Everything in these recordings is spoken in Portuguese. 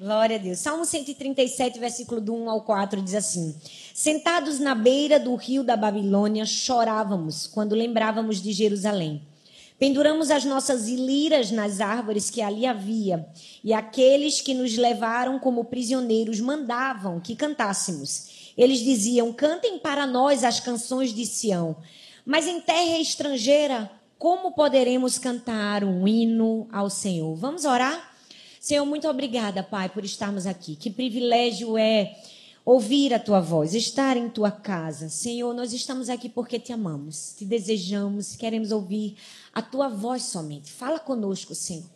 Glória a Deus. Salmo 137, versículo do 1 ao 4 diz assim: Sentados na beira do rio da Babilônia, chorávamos quando lembrávamos de Jerusalém. Penduramos as nossas liras nas árvores que ali havia, e aqueles que nos levaram como prisioneiros mandavam que cantássemos. Eles diziam: Cantem para nós as canções de Sião. Mas em terra estrangeira, como poderemos cantar um hino ao Senhor? Vamos orar? Senhor, muito obrigada, Pai, por estarmos aqui. Que privilégio é ouvir a tua voz, estar em tua casa. Senhor, nós estamos aqui porque te amamos, te desejamos, queremos ouvir a tua voz somente. Fala conosco, Senhor.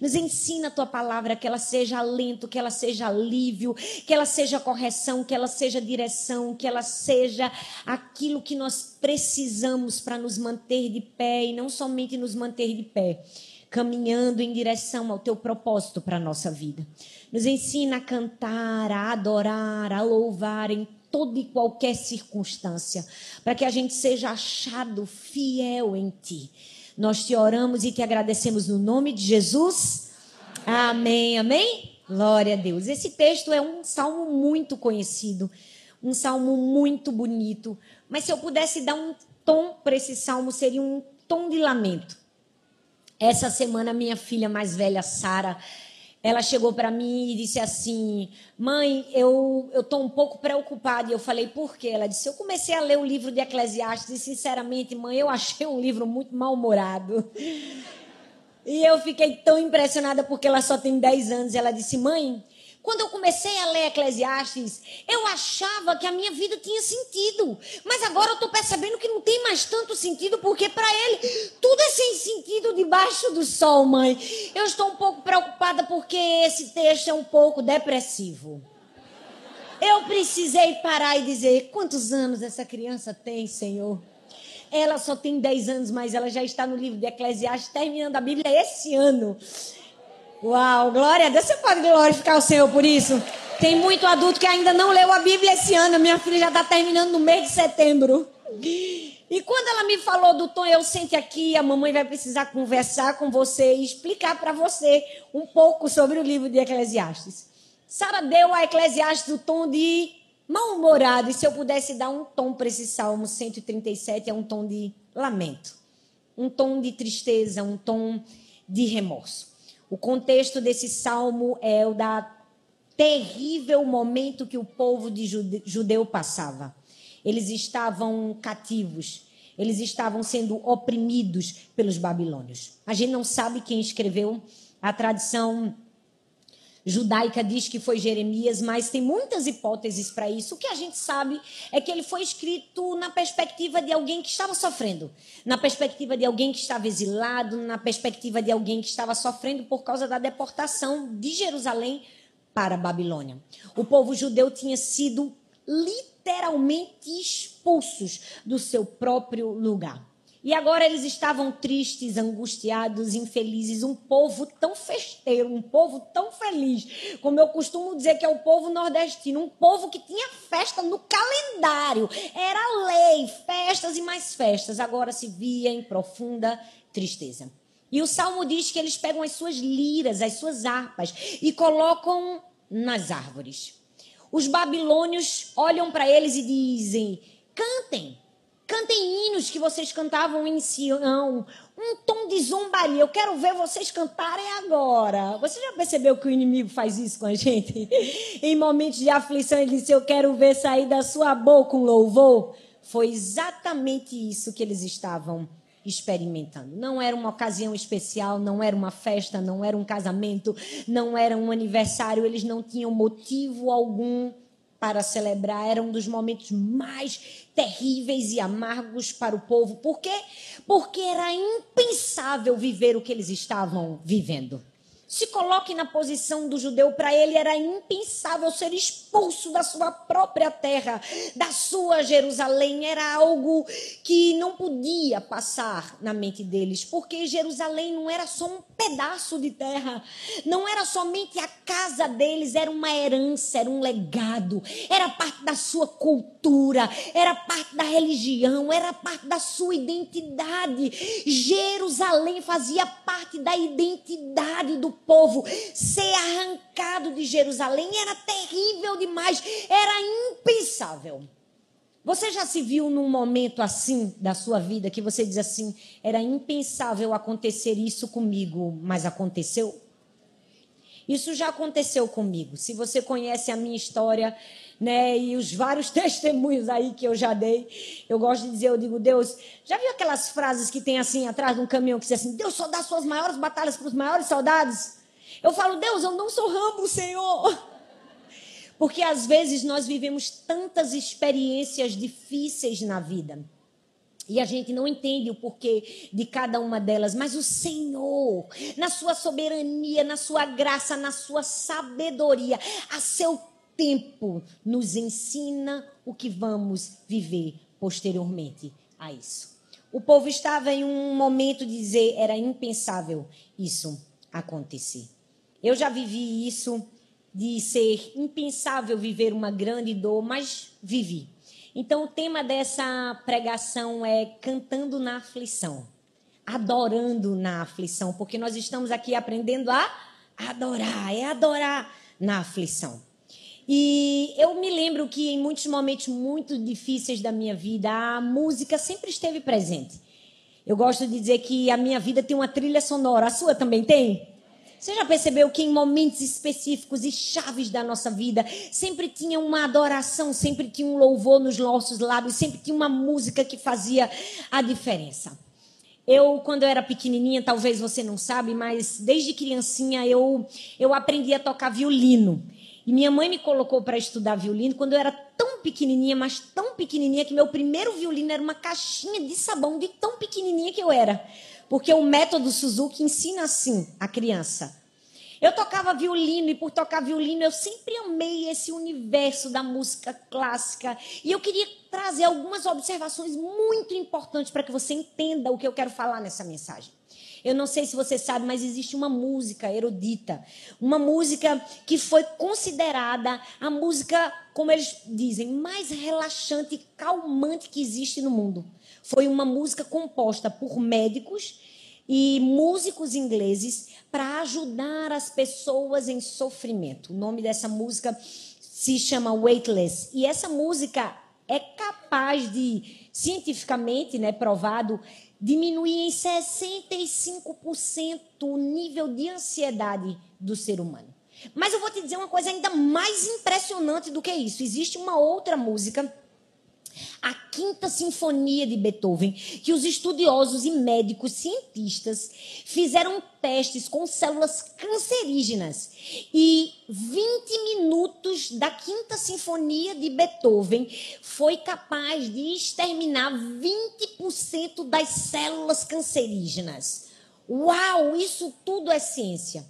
Nos ensina a tua palavra, que ela seja alento, que ela seja alívio, que ela seja correção, que ela seja direção, que ela seja aquilo que nós precisamos para nos manter de pé e não somente nos manter de pé, caminhando em direção ao teu propósito para a nossa vida. Nos ensina a cantar, a adorar, a louvar em toda e qualquer circunstância, para que a gente seja achado fiel em ti. Nós te oramos e te agradecemos no nome de Jesus. Amém, amém? Glória a Deus. Esse texto é um salmo muito conhecido, um salmo muito bonito, mas se eu pudesse dar um tom para esse salmo, seria um tom de lamento. Essa semana, minha filha mais velha, Sara, ela chegou para mim e disse assim: Mãe, eu estou um pouco preocupada. E eu falei: Por quê? Ela disse: Eu comecei a ler o livro de Eclesiastes e, sinceramente, mãe, eu achei um livro muito mal-humorado. E eu fiquei tão impressionada porque ela só tem 10 anos. Ela disse: Mãe, quando eu comecei a ler Eclesiastes, eu achava que a minha vida tinha sentido. Mas agora eu estou percebendo que não tem mais tanto sentido, porque para ele tudo é sem sentido debaixo do sol, mãe. Eu estou um pouco preocupada porque esse texto é um pouco depressivo. Eu precisei parar e dizer: quantos anos essa criança tem, Senhor? Ela só tem 10 anos, mas ela já está no livro de Eclesiastes, terminando a Bíblia esse ano. Uau, glória a Deus. Você pode glorificar o Senhor por isso? Tem muito adulto que ainda não leu a Bíblia esse ano. Minha filha já está terminando no mês de setembro. E quando ela me falou do tom, eu sente aqui, a mamãe vai precisar conversar com você e explicar para você um pouco sobre o livro de Eclesiastes. Sara deu a Eclesiastes o tom de mal-humorado. E se eu pudesse dar um tom para esse Salmo 137, é um tom de lamento. Um tom de tristeza, um tom de remorso. O contexto desse salmo é o da terrível momento que o povo de judeu passava. Eles estavam cativos, eles estavam sendo oprimidos pelos babilônios. A gente não sabe quem escreveu, a tradição judaica diz que foi Jeremias, mas tem muitas hipóteses para isso. O que a gente sabe é que ele foi escrito na perspectiva de alguém que estava sofrendo, na perspectiva de alguém que estava exilado, na perspectiva de alguém que estava sofrendo por causa da deportação de Jerusalém para a Babilônia. O povo judeu tinha sido literalmente expulsos do seu próprio lugar. E agora eles estavam tristes, angustiados, infelizes. Um povo tão festeiro, um povo tão feliz. Como eu costumo dizer que é o povo nordestino. Um povo que tinha festa no calendário. Era lei, festas e mais festas. Agora se via em profunda tristeza. E o salmo diz que eles pegam as suas liras, as suas harpas e colocam nas árvores. Os babilônios olham para eles e dizem: cantem Cantem hinos que vocês cantavam em Sião. Um tom de zombaria. Eu quero ver vocês cantarem agora. Você já percebeu que o inimigo faz isso com a gente? em momentos de aflição, ele disse: Eu quero ver sair da sua boca um louvor. Foi exatamente isso que eles estavam experimentando. Não era uma ocasião especial, não era uma festa, não era um casamento, não era um aniversário. Eles não tinham motivo algum para celebrar. Era um dos momentos mais terríveis e amargos para o povo. Por quê? Porque era impensável viver o que eles estavam vivendo. Se coloque na posição do judeu, para ele era impensável ser expulso da sua própria terra, da sua Jerusalém. Era algo que não podia passar na mente deles, porque Jerusalém não era só um pedaço de terra, não era somente a casa deles, era uma herança, era um legado, era parte da sua cultura, era parte da religião, era parte da sua identidade. Jerusalém fazia parte da identidade do povo ser arrancado de Jerusalém era terrível demais, era impensável. Você já se viu num momento assim da sua vida que você diz assim: era impensável acontecer isso comigo, mas aconteceu? Isso já aconteceu comigo. Se você conhece a minha história, né, e os vários testemunhos aí que eu já dei, eu gosto de dizer, eu digo, Deus, já viu aquelas frases que tem assim atrás de um caminhão que diz assim, Deus só dá suas maiores batalhas para os maiores soldados? Eu falo, Deus, eu não sou Rambo, Senhor. Porque às vezes nós vivemos tantas experiências difíceis na vida. E a gente não entende o porquê de cada uma delas, mas o Senhor, na sua soberania, na sua graça, na sua sabedoria, a seu tempo, nos ensina o que vamos viver posteriormente a isso. O povo estava em um momento de dizer era impensável isso acontecer. Eu já vivi isso de ser impensável viver uma grande dor, mas vivi. Então, o tema dessa pregação é cantando na aflição, adorando na aflição, porque nós estamos aqui aprendendo a adorar, é adorar na aflição. E eu me lembro que em muitos momentos muito difíceis da minha vida, a música sempre esteve presente. Eu gosto de dizer que a minha vida tem uma trilha sonora, a sua também tem? Você já percebeu que em momentos específicos e chaves da nossa vida, sempre tinha uma adoração, sempre tinha um louvor nos nossos lábios, sempre tinha uma música que fazia a diferença. Eu, quando eu era pequenininha, talvez você não sabe, mas desde criancinha eu, eu aprendi a tocar violino. E minha mãe me colocou para estudar violino quando eu era tão pequenininha, mas tão pequenininha que meu primeiro violino era uma caixinha de sabão de tão pequenininha que eu era. Porque o método Suzuki ensina assim a criança. Eu tocava violino e por tocar violino eu sempre amei esse universo da música clássica. E eu queria trazer algumas observações muito importantes para que você entenda o que eu quero falar nessa mensagem. Eu não sei se você sabe, mas existe uma música erudita, uma música que foi considerada a música, como eles dizem, mais relaxante e calmante que existe no mundo. Foi uma música composta por médicos e músicos ingleses para ajudar as pessoas em sofrimento. O nome dessa música se chama Weightless. E essa música é capaz de, cientificamente né, provado, diminuir em 65% o nível de ansiedade do ser humano. Mas eu vou te dizer uma coisa ainda mais impressionante do que isso. Existe uma outra música a Quinta Sinfonia de Beethoven, que os estudiosos e médicos cientistas fizeram testes com células cancerígenas. E 20 minutos da Quinta Sinfonia de Beethoven foi capaz de exterminar 20% das células cancerígenas. Uau, isso tudo é ciência.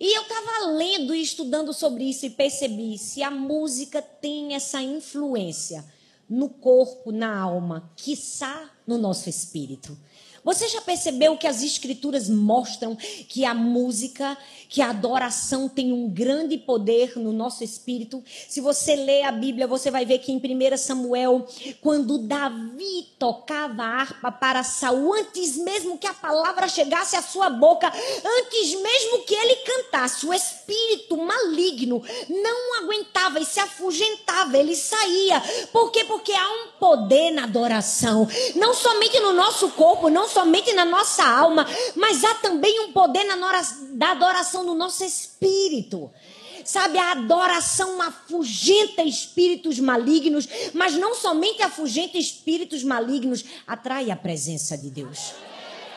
E eu estava lendo e estudando sobre isso e percebi se a música tem essa influência no corpo, na alma, quiçá no nosso espírito. Você já percebeu que as escrituras mostram que a música, que a adoração tem um grande poder no nosso espírito? Se você lê a Bíblia, você vai ver que em 1 Samuel, quando Davi tocava a harpa para Saul, antes mesmo que a palavra chegasse à sua boca, antes mesmo que ele cantasse, o espírito maligno não aguentava e se afugentava, ele saía. Por quê? Porque há um poder na adoração, não somente no nosso corpo, não somente na nossa alma, mas há também um poder na da adoração do nosso espírito. Sabe, a adoração afugenta espíritos malignos, mas não somente afugenta espíritos malignos, atrai a presença de Deus.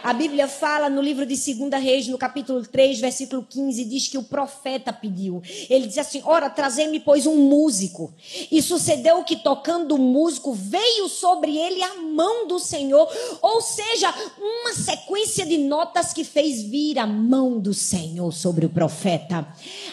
A Bíblia fala no livro de 2 Reis, no capítulo 3, versículo 15, diz que o profeta pediu. Ele diz assim: Ora, trazei-me, pois, um músico. E sucedeu que, tocando o músico, veio sobre ele a mão do Senhor. Ou seja, uma sequência de notas que fez vir a mão do Senhor sobre o profeta.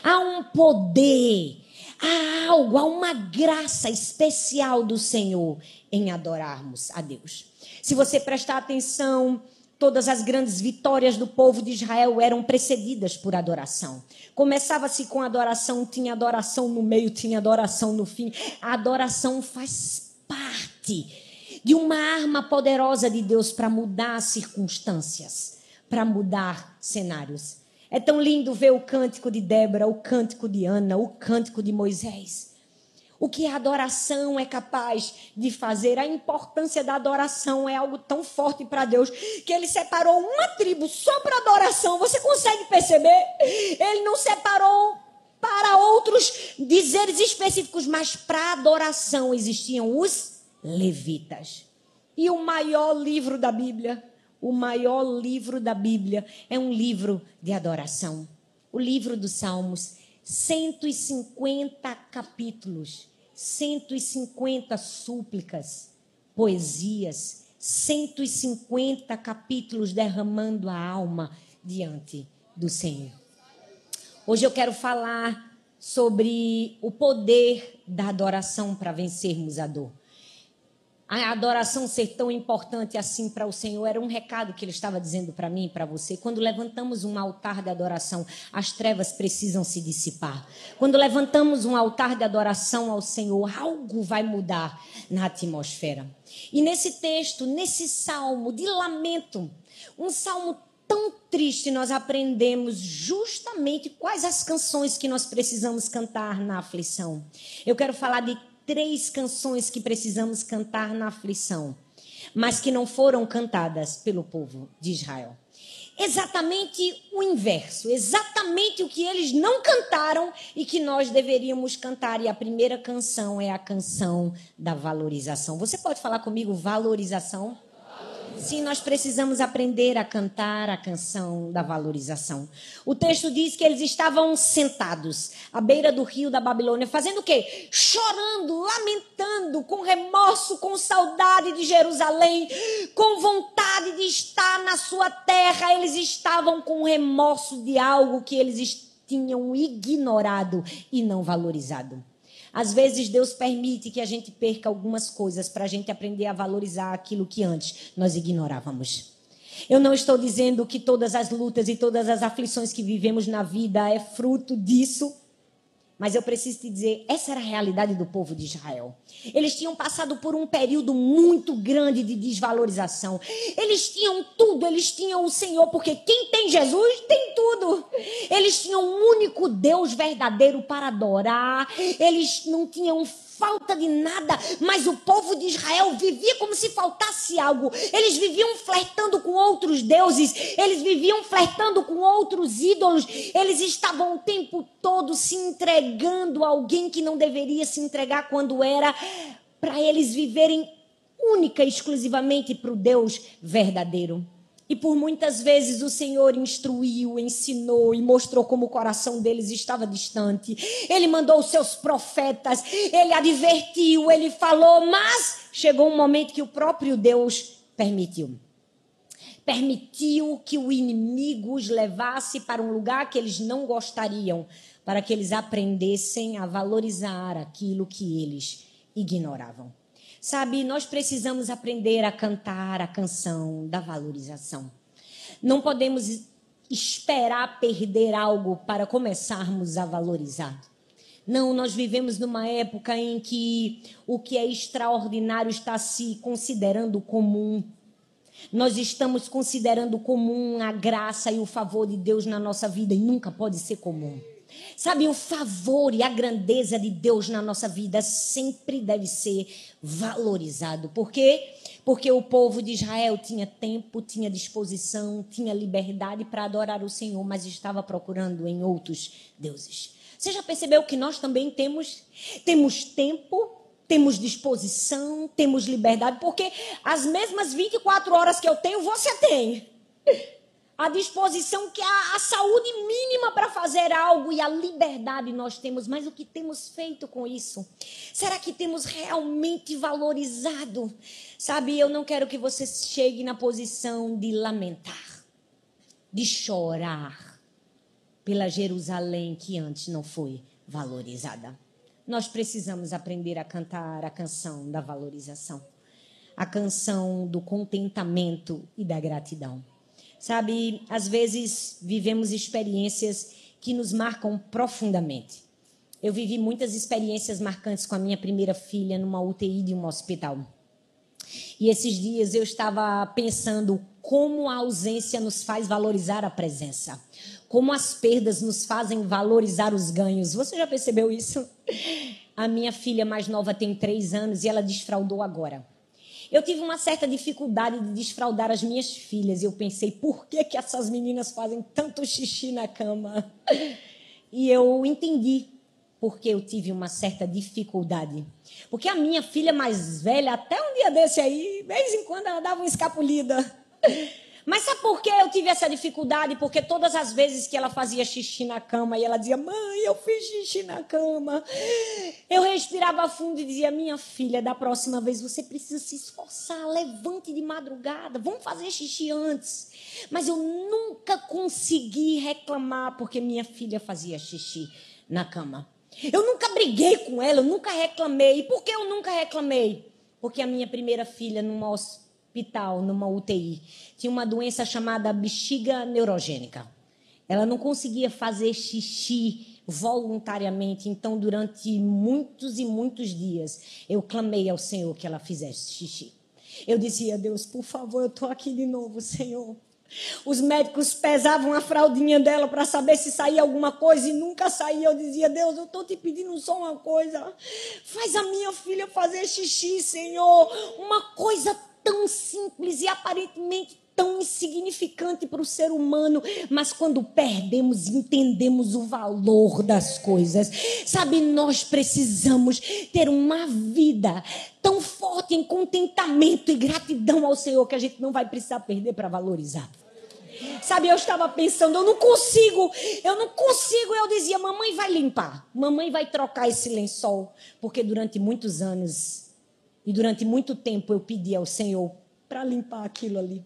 Há um poder há algo, há uma graça especial do Senhor em adorarmos a Deus. Se você prestar atenção Todas as grandes vitórias do povo de Israel eram precedidas por adoração. Começava-se com adoração, tinha adoração no meio, tinha adoração no fim. A adoração faz parte de uma arma poderosa de Deus para mudar circunstâncias, para mudar cenários. É tão lindo ver o cântico de Débora, o cântico de Ana, o cântico de Moisés. O que a adoração é capaz de fazer, a importância da adoração é algo tão forte para Deus que ele separou uma tribo só para adoração. Você consegue perceber? Ele não separou para outros dizeres específicos, mas para adoração existiam os levitas. E o maior livro da Bíblia, o maior livro da Bíblia é um livro de adoração. O livro dos Salmos, 150 capítulos, 150 súplicas, poesias, 150 capítulos derramando a alma diante do Senhor. Hoje eu quero falar sobre o poder da adoração para vencermos a dor a adoração ser tão importante assim para o Senhor era um recado que ele estava dizendo para mim e para você. Quando levantamos um altar de adoração, as trevas precisam se dissipar. Quando levantamos um altar de adoração ao Senhor, algo vai mudar na atmosfera. E nesse texto, nesse salmo de lamento, um salmo tão triste, nós aprendemos justamente quais as canções que nós precisamos cantar na aflição. Eu quero falar de três canções que precisamos cantar na aflição, mas que não foram cantadas pelo povo de Israel. Exatamente o inverso, exatamente o que eles não cantaram e que nós deveríamos cantar. E a primeira canção é a canção da valorização. Você pode falar comigo valorização? Sim, nós precisamos aprender a cantar a canção da valorização. O texto diz que eles estavam sentados à beira do rio da Babilônia, fazendo o quê? Chorando, lamentando, com remorso, com saudade de Jerusalém, com vontade de estar na sua terra. Eles estavam com remorso de algo que eles tinham ignorado e não valorizado. Às vezes Deus permite que a gente perca algumas coisas para a gente aprender a valorizar aquilo que antes nós ignorávamos. Eu não estou dizendo que todas as lutas e todas as aflições que vivemos na vida é fruto disso, mas eu preciso te dizer, essa era a realidade do povo de Israel. Eles tinham passado por um período muito grande de desvalorização. Eles tinham tudo, eles tinham o Senhor, porque quem tem Jesus tem tudo. Eles tinham um único Deus verdadeiro para adorar. Eles não tinham falta de nada, mas o povo de Israel vivia como se faltasse algo. Eles viviam flertando com outros deuses, eles viviam flertando com outros ídolos. Eles estavam o tempo todo se entregando a alguém que não deveria se entregar quando era para eles viverem única e exclusivamente para o Deus verdadeiro. E por muitas vezes o Senhor instruiu, ensinou e mostrou como o coração deles estava distante. Ele mandou os seus profetas, ele advertiu, ele falou, mas chegou um momento que o próprio Deus permitiu. Permitiu que o inimigo os levasse para um lugar que eles não gostariam, para que eles aprendessem a valorizar aquilo que eles ignoravam. Sabe, nós precisamos aprender a cantar a canção da valorização. Não podemos esperar perder algo para começarmos a valorizar. Não, nós vivemos numa época em que o que é extraordinário está se considerando comum. Nós estamos considerando comum a graça e o favor de Deus na nossa vida e nunca pode ser comum. Sabe, o favor e a grandeza de Deus na nossa vida sempre deve ser valorizado. Por quê? Porque o povo de Israel tinha tempo, tinha disposição, tinha liberdade para adorar o Senhor, mas estava procurando em outros deuses. Você já percebeu que nós também temos? Temos tempo, temos disposição, temos liberdade, porque as mesmas 24 horas que eu tenho, você tem a disposição que a, a saúde mínima para fazer algo e a liberdade nós temos, mas o que temos feito com isso? Será que temos realmente valorizado? Sabe, eu não quero que você chegue na posição de lamentar, de chorar pela Jerusalém que antes não foi valorizada. Nós precisamos aprender a cantar a canção da valorização, a canção do contentamento e da gratidão. Sabe, às vezes vivemos experiências que nos marcam profundamente. Eu vivi muitas experiências marcantes com a minha primeira filha numa UTI de um hospital. E esses dias eu estava pensando como a ausência nos faz valorizar a presença. Como as perdas nos fazem valorizar os ganhos. Você já percebeu isso? A minha filha mais nova tem três anos e ela desfraudou agora. Eu tive uma certa dificuldade de desfraldar as minhas filhas eu pensei, por que, que essas meninas fazem tanto xixi na cama? E eu entendi porque eu tive uma certa dificuldade. Porque a minha filha mais velha, até um dia desse aí, de vez em quando ela dava uma escapulida. Mas sabe por que eu tive essa dificuldade? Porque todas as vezes que ela fazia xixi na cama e ela dizia, mãe, eu fiz xixi na cama, eu respirava fundo e dizia, minha filha, da próxima vez você precisa se esforçar, levante de madrugada, vamos fazer xixi antes. Mas eu nunca consegui reclamar porque minha filha fazia xixi na cama. Eu nunca briguei com ela, eu nunca reclamei. E por que eu nunca reclamei? Porque a minha primeira filha, numa hospital, numa UTI, tinha uma doença chamada bexiga neurogênica. Ela não conseguia fazer xixi voluntariamente, então durante muitos e muitos dias eu clamei ao Senhor que ela fizesse xixi. Eu dizia, Deus, por favor, eu estou aqui de novo, Senhor. Os médicos pesavam a fraldinha dela para saber se saía alguma coisa e nunca saía. Eu dizia: Deus, eu estou te pedindo só uma coisa. Faz a minha filha fazer xixi, Senhor. Uma coisa tão simples e aparentemente tão insignificante para o ser humano, mas quando perdemos, entendemos o valor das coisas. Sabe, nós precisamos ter uma vida tão forte em contentamento e gratidão ao Senhor que a gente não vai precisar perder para valorizar. Sabe, eu estava pensando, eu não consigo, eu não consigo. Eu dizia, mamãe vai limpar, mamãe vai trocar esse lençol, porque durante muitos anos e durante muito tempo eu pedi ao Senhor para limpar aquilo ali.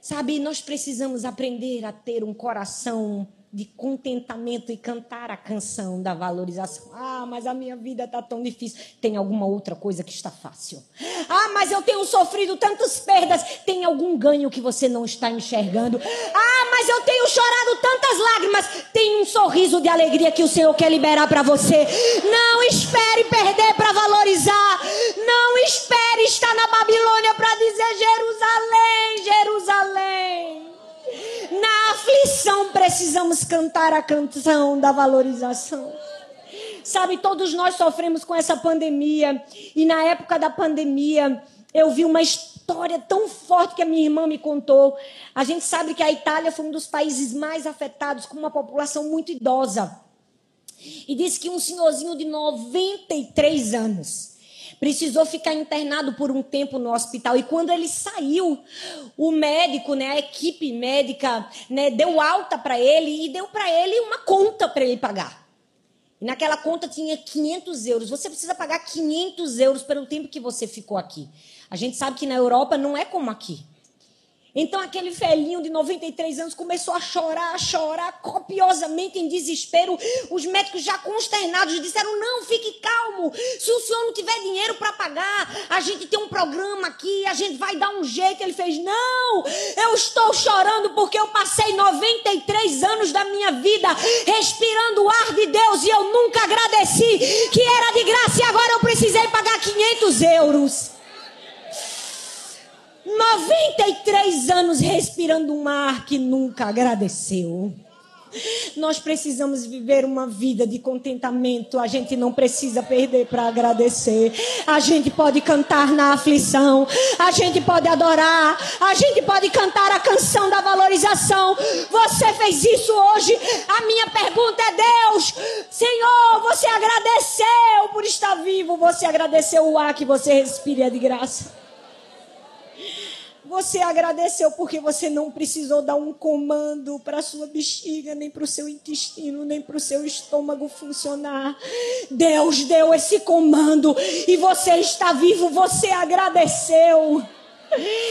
Sabe, nós precisamos aprender a ter um coração de contentamento e cantar a canção da valorização. Ah, mas a minha vida está tão difícil. Tem alguma outra coisa que está fácil. Ah, mas eu tenho sofrido tantas perdas. Tem algum ganho que você não está enxergando. Ah, mas eu tenho chorado tantas lágrimas. Tem um sorriso de alegria que o Senhor quer liberar para você. Não espere perder para valorizar. Não espere estar na Babilônia para dizer Jerusalém, Jerusalém. Na aflição precisamos cantar a canção da valorização. Sabe, todos nós sofremos com essa pandemia. E na época da pandemia, eu vi uma história tão forte que a minha irmã me contou. A gente sabe que a Itália foi um dos países mais afetados, com uma população muito idosa. E disse que um senhorzinho de 93 anos precisou ficar internado por um tempo no hospital. E quando ele saiu, o médico, né, a equipe médica, né, deu alta para ele e deu para ele uma conta para ele pagar. E naquela conta tinha 500 euros. Você precisa pagar 500 euros pelo tempo que você ficou aqui. A gente sabe que na Europa não é como aqui. Então aquele velhinho de 93 anos começou a chorar, a chorar copiosamente em desespero. Os médicos já consternados disseram: "Não, fique calmo. Se o senhor não tiver dinheiro para pagar, a gente tem um programa aqui, a gente vai dar um jeito". Ele fez: "Não, eu estou chorando porque eu passei 93 anos da minha vida respirando o ar de Deus e eu nunca agradeci que era de graça e agora eu precisei pagar 500 euros". 93 anos respirando um ar que nunca agradeceu. Nós precisamos viver uma vida de contentamento. A gente não precisa perder para agradecer. A gente pode cantar na aflição. A gente pode adorar. A gente pode cantar a canção da valorização. Você fez isso hoje. A minha pergunta é: Deus, Senhor, você agradeceu por estar vivo. Você agradeceu o ar que você respira de graça. Você agradeceu porque você não precisou dar um comando para a sua bexiga, nem para o seu intestino, nem para o seu estômago funcionar. Deus deu esse comando e você está vivo, você agradeceu.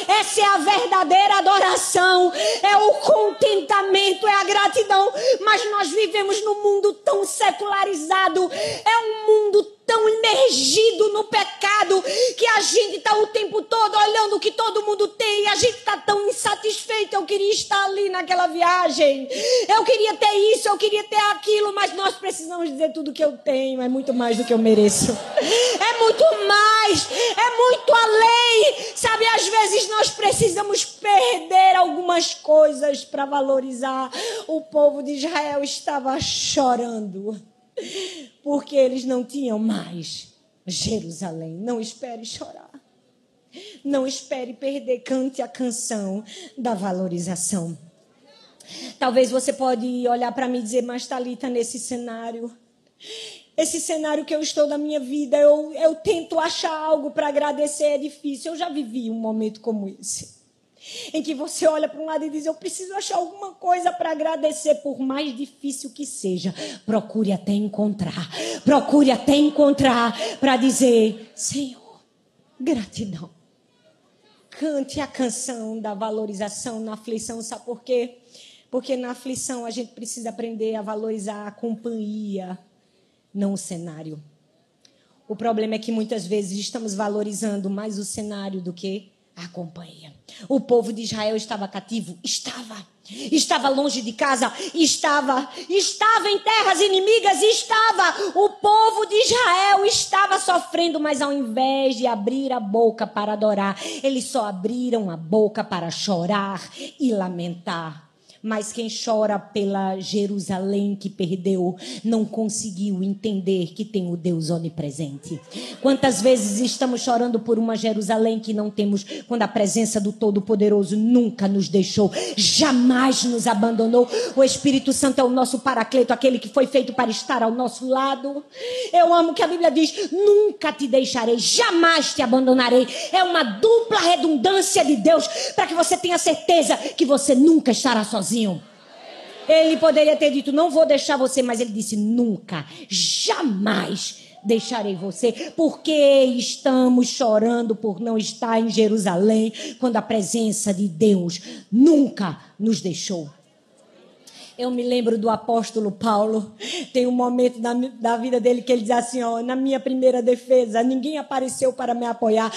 Essa é a verdadeira adoração, é o contentamento, é a gratidão. Mas nós vivemos num mundo tão secularizado, é um mundo tão imergido no pecado que a gente está o tempo todo olhando o que todo mundo tem e a gente está tão insatisfeito. Eu queria estar ali naquela viagem. Eu queria ter isso, eu queria ter aquilo, mas nós precisamos dizer tudo que eu tenho. É muito mais do que eu mereço. É muito mais. É muito além. Sabe, às vezes nós precisamos perder algumas coisas para valorizar. O povo de Israel estava chorando porque eles não tinham mais Jerusalém. Não espere chorar. Não espere perder, cante a canção da valorização. Talvez você pode olhar para mim e dizer, mas Talita nesse cenário, esse cenário que eu estou da minha vida, eu, eu tento achar algo para agradecer, é difícil. Eu já vivi um momento como esse em que você olha para um lado e diz: Eu preciso achar alguma coisa para agradecer, por mais difícil que seja. Procure até encontrar, procure até encontrar para dizer: Senhor, gratidão. Cante a canção da valorização na aflição, sabe por quê? Porque na aflição a gente precisa aprender a valorizar a companhia, não o cenário. O problema é que muitas vezes estamos valorizando mais o cenário do que a companhia. O povo de Israel estava cativo? Estava. Estava longe de casa? Estava. Estava em terras inimigas? Estava. O povo de Israel estava sofrendo, mas ao invés de abrir a boca para adorar, eles só abriram a boca para chorar e lamentar. Mas quem chora pela Jerusalém que perdeu não conseguiu entender que tem o Deus onipresente. Quantas vezes estamos chorando por uma Jerusalém que não temos, quando a presença do Todo-Poderoso nunca nos deixou, jamais nos abandonou. O Espírito Santo é o nosso paracleto, aquele que foi feito para estar ao nosso lado. Eu amo que a Bíblia diz: nunca te deixarei, jamais te abandonarei. É uma dupla redundância de Deus para que você tenha certeza que você nunca estará sozinho sozinho. Ele poderia ter dito: Não vou deixar você, mas ele disse: Nunca, jamais deixarei você, porque estamos chorando por não estar em Jerusalém, quando a presença de Deus nunca nos deixou. Eu me lembro do apóstolo Paulo. Tem um momento da, da vida dele que ele diz assim: ó, na minha primeira defesa, ninguém apareceu para me apoiar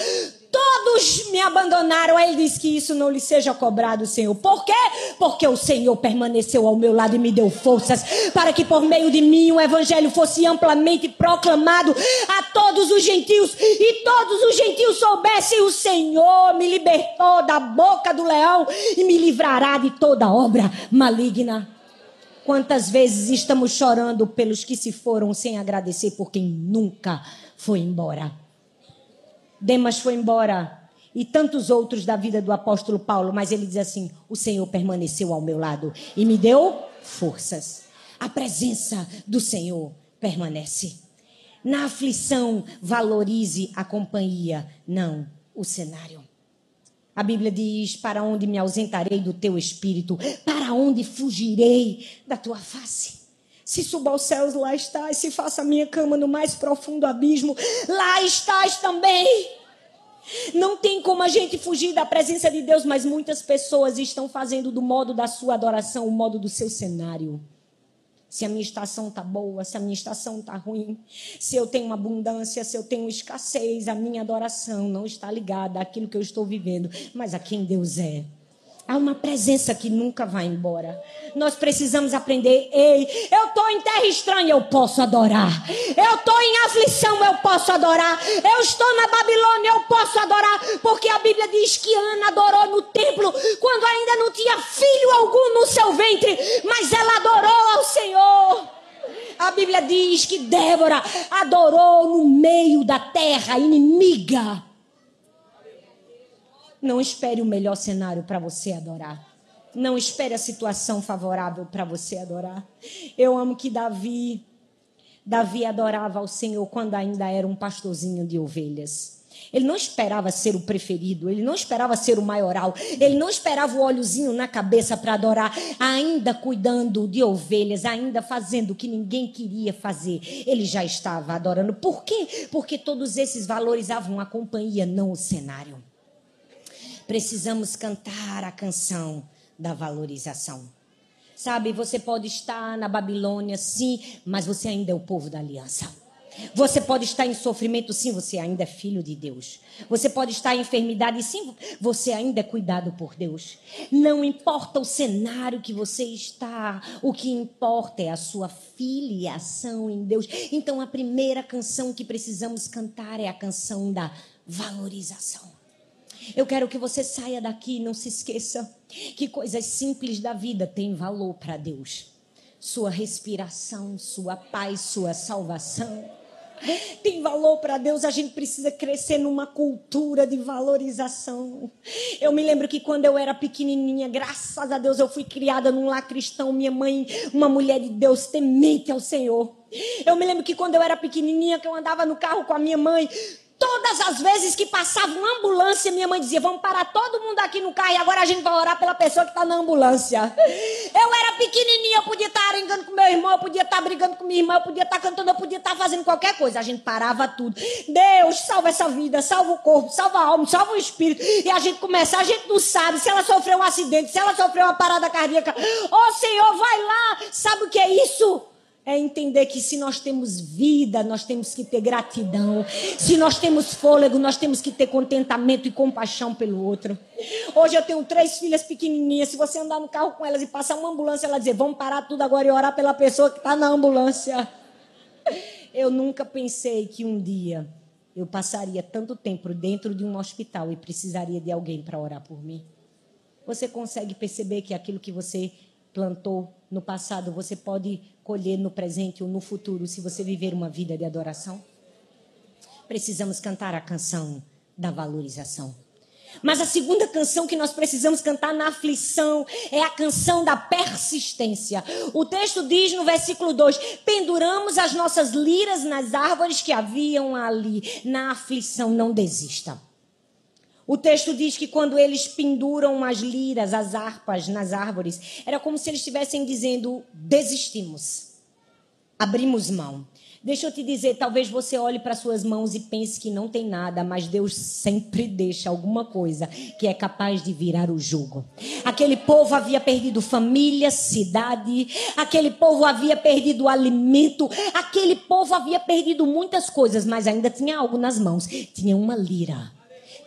todos me abandonaram. Aí ele diz que isso não lhe seja cobrado, Senhor. Por quê? Porque o Senhor permaneceu ao meu lado e me deu forças para que por meio de mim o evangelho fosse amplamente proclamado a todos os gentios e todos os gentios soubessem o Senhor me libertou da boca do leão e me livrará de toda obra maligna. Quantas vezes estamos chorando pelos que se foram sem agradecer por quem nunca foi embora? Demas foi embora e tantos outros da vida do apóstolo Paulo, mas ele diz assim: O Senhor permaneceu ao meu lado e me deu forças. A presença do Senhor permanece. Na aflição, valorize a companhia, não o cenário. A Bíblia diz: Para onde me ausentarei do teu espírito? Para onde fugirei da tua face? Se suba aos céus, lá estás. Se faça a minha cama no mais profundo abismo, lá estás também. Não tem como a gente fugir da presença de Deus, mas muitas pessoas estão fazendo do modo da sua adoração o modo do seu cenário. Se a minha estação está boa, se a minha estação está ruim, se eu tenho abundância, se eu tenho escassez, a minha adoração não está ligada àquilo que eu estou vivendo, mas a quem Deus é. Há uma presença que nunca vai embora. Nós precisamos aprender. Ei, eu estou em terra estranha, eu posso adorar. Eu estou em aflição, eu posso adorar. Eu estou na Babilônia, eu posso adorar. Porque a Bíblia diz que Ana adorou no templo quando ainda não tinha filho algum no seu ventre. Mas ela adorou ao Senhor. A Bíblia diz que Débora adorou no meio da terra inimiga. Não espere o melhor cenário para você adorar. Não espere a situação favorável para você adorar. Eu amo que Davi, Davi adorava ao Senhor quando ainda era um pastorzinho de ovelhas. Ele não esperava ser o preferido, ele não esperava ser o maioral, ele não esperava o olhozinho na cabeça para adorar, ainda cuidando de ovelhas, ainda fazendo o que ninguém queria fazer. Ele já estava adorando. Por quê? Porque todos esses valorizavam a companhia, não o cenário precisamos cantar a canção da valorização. Sabe, você pode estar na Babilônia, sim, mas você ainda é o povo da aliança. Você pode estar em sofrimento, sim, você ainda é filho de Deus. Você pode estar em enfermidade, sim, você ainda é cuidado por Deus. Não importa o cenário que você está, o que importa é a sua filiação em Deus. Então, a primeira canção que precisamos cantar é a canção da valorização. Eu quero que você saia daqui e não se esqueça que coisas simples da vida têm valor para Deus. Sua respiração, sua paz, sua salvação tem valor para Deus, a gente precisa crescer numa cultura de valorização. Eu me lembro que quando eu era pequenininha, graças a Deus, eu fui criada num lar cristão, minha mãe, uma mulher de Deus temente ao Senhor. Eu me lembro que quando eu era pequenininha, que eu andava no carro com a minha mãe, Todas as vezes que passava uma ambulância, minha mãe dizia: Vamos parar todo mundo aqui no carro e agora a gente vai orar pela pessoa que está na ambulância. Eu era pequenininha, eu podia estar tá arengando com meu irmão, eu podia estar tá brigando com minha irmã, eu podia estar tá cantando, eu podia estar fazendo qualquer coisa. A gente parava tudo. Deus, salva essa vida, salva o corpo, salva a alma, salva o espírito. E a gente começa, a gente não sabe se ela sofreu um acidente, se ela sofreu uma parada cardíaca. Ô oh, Senhor, vai lá, sabe o que é isso? É entender que se nós temos vida, nós temos que ter gratidão. Se nós temos fôlego, nós temos que ter contentamento e compaixão pelo outro. Hoje eu tenho três filhas pequenininhas. Se você andar no carro com elas e passar uma ambulância, ela dizer: Vamos parar tudo agora e orar pela pessoa que está na ambulância. Eu nunca pensei que um dia eu passaria tanto tempo dentro de um hospital e precisaria de alguém para orar por mim. Você consegue perceber que aquilo que você plantou no passado, você pode colher no presente ou no futuro se você viver uma vida de adoração? Precisamos cantar a canção da valorização. Mas a segunda canção que nós precisamos cantar na aflição é a canção da persistência. O texto diz no versículo 2: Penduramos as nossas liras nas árvores que haviam ali. Na aflição, não desista. O texto diz que quando eles penduram as liras, as harpas nas árvores, era como se eles estivessem dizendo: desistimos, abrimos mão. Deixa eu te dizer, talvez você olhe para suas mãos e pense que não tem nada, mas Deus sempre deixa alguma coisa que é capaz de virar o jugo. Aquele povo havia perdido família, cidade, aquele povo havia perdido alimento, aquele povo havia perdido muitas coisas, mas ainda tinha algo nas mãos. Tinha uma lira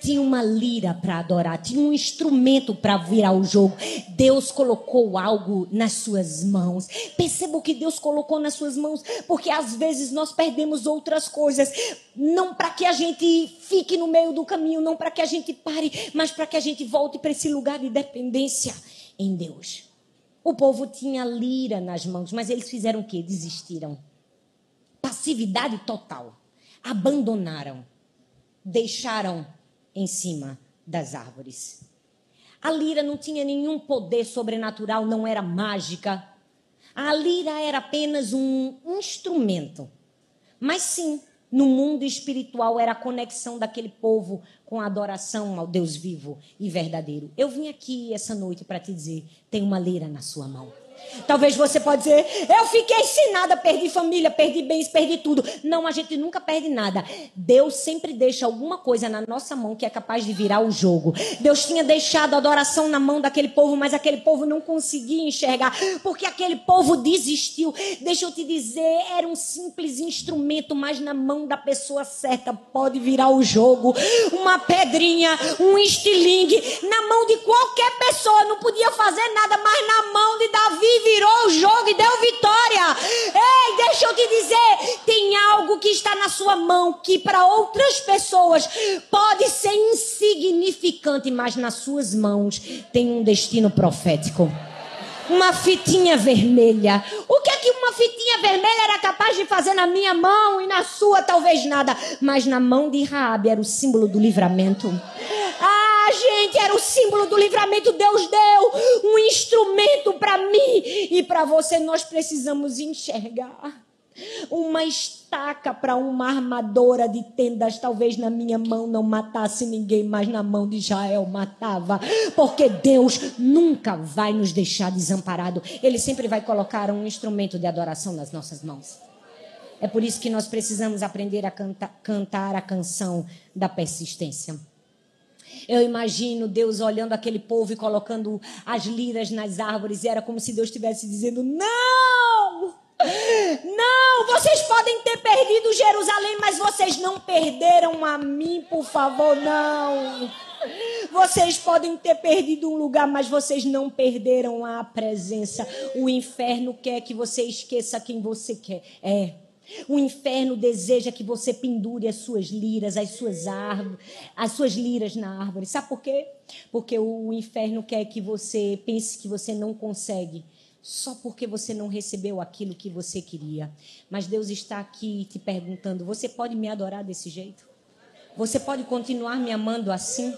tinha uma lira para adorar, tinha um instrumento para virar o jogo. Deus colocou algo nas suas mãos. Perceba o que Deus colocou nas suas mãos, porque às vezes nós perdemos outras coisas, não para que a gente fique no meio do caminho, não para que a gente pare, mas para que a gente volte para esse lugar de dependência em Deus. O povo tinha lira nas mãos, mas eles fizeram o quê? Desistiram. Passividade total. Abandonaram. Deixaram em cima das árvores. A lira não tinha nenhum poder sobrenatural, não era mágica. A lira era apenas um instrumento. Mas sim, no mundo espiritual era a conexão daquele povo com a adoração ao Deus vivo e verdadeiro. Eu vim aqui essa noite para te dizer: tem uma lira na sua mão. Talvez você pode dizer, eu fiquei sem nada, perdi família, perdi bens, perdi tudo. Não, a gente nunca perde nada. Deus sempre deixa alguma coisa na nossa mão que é capaz de virar o jogo. Deus tinha deixado a adoração na mão daquele povo, mas aquele povo não conseguia enxergar, porque aquele povo desistiu. Deixa eu te dizer, era um simples instrumento, mas na mão da pessoa certa pode virar o jogo. Uma pedrinha, um estilingue, na mão de qualquer pessoa, não podia fazer nada, mas na mão de Davi virou o jogo e deu vitória. Ei, deixa eu te dizer, tem algo que está na sua mão que para outras pessoas pode ser insignificante, mas nas suas mãos tem um destino profético uma fitinha vermelha. O que é que uma fitinha vermelha era capaz de fazer na minha mão e na sua talvez nada, mas na mão de Raabe era o símbolo do livramento. Ah, gente era o símbolo do livramento. Deus deu um instrumento para mim e para você. Nós precisamos enxergar uma estaca para uma armadora de tendas, talvez na minha mão não matasse ninguém, mas na mão de Israel matava, porque Deus nunca vai nos deixar desamparado. Ele sempre vai colocar um instrumento de adoração nas nossas mãos. É por isso que nós precisamos aprender a canta, cantar a canção da persistência. Eu imagino Deus olhando aquele povo e colocando as liras nas árvores, e era como se Deus estivesse dizendo: Não! Não! Vocês podem ter perdido Jerusalém, mas vocês não perderam a mim, por favor, não. Vocês podem ter perdido um lugar, mas vocês não perderam a presença. O inferno quer que você esqueça quem você quer. É. O inferno deseja que você pendure as suas liras, as suas árvores, as suas liras na árvore. Sabe por quê? Porque o inferno quer que você pense que você não consegue, só porque você não recebeu aquilo que você queria. Mas Deus está aqui te perguntando: você pode me adorar desse jeito? Você pode continuar me amando assim?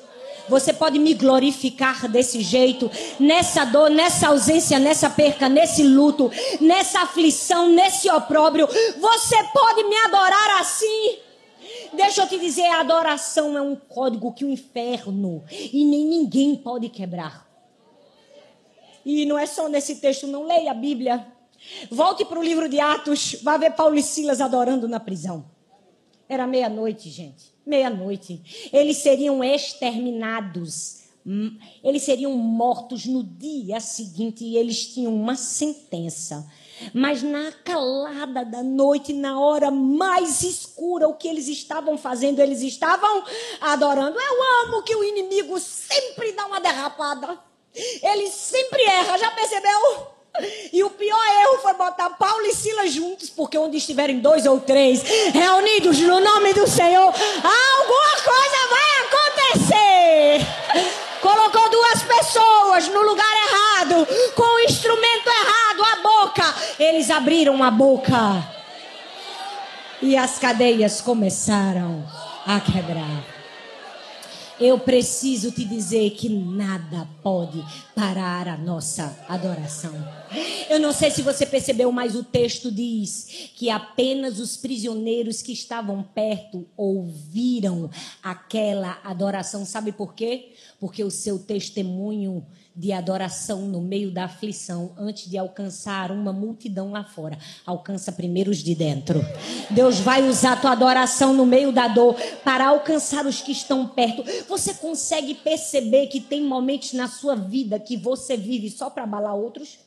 Você pode me glorificar desse jeito, nessa dor, nessa ausência, nessa perca, nesse luto, nessa aflição, nesse opróbrio. Você pode me adorar assim. Deixa eu te dizer, a adoração é um código que o inferno e nem ninguém pode quebrar. E não é só nesse texto, não leia a Bíblia. Volte para o livro de Atos, vá ver Paulo e Silas adorando na prisão. Era meia-noite, gente meia-noite. Eles seriam exterminados. Hum, eles seriam mortos no dia seguinte e eles tinham uma sentença. Mas na calada da noite, na hora mais escura, o que eles estavam fazendo? Eles estavam adorando. Eu amo que o inimigo sempre dá uma derrapada. Ele sempre erra, já percebeu? E o pior erro foi botar Paulo e Silas juntos, porque onde estiverem dois ou três reunidos no nome do Senhor, alguma coisa vai acontecer. Colocou duas pessoas no lugar errado, com o instrumento errado, a boca. Eles abriram a boca. E as cadeias começaram a quebrar. Eu preciso te dizer que nada pode parar a nossa adoração. Eu não sei se você percebeu, mas o texto diz que apenas os prisioneiros que estavam perto ouviram aquela adoração. Sabe por quê? Porque o seu testemunho de adoração no meio da aflição, antes de alcançar uma multidão lá fora, alcança primeiro os de dentro. Deus vai usar a tua adoração no meio da dor para alcançar os que estão perto. Você consegue perceber que tem momentos na sua vida que você vive só para abalar outros?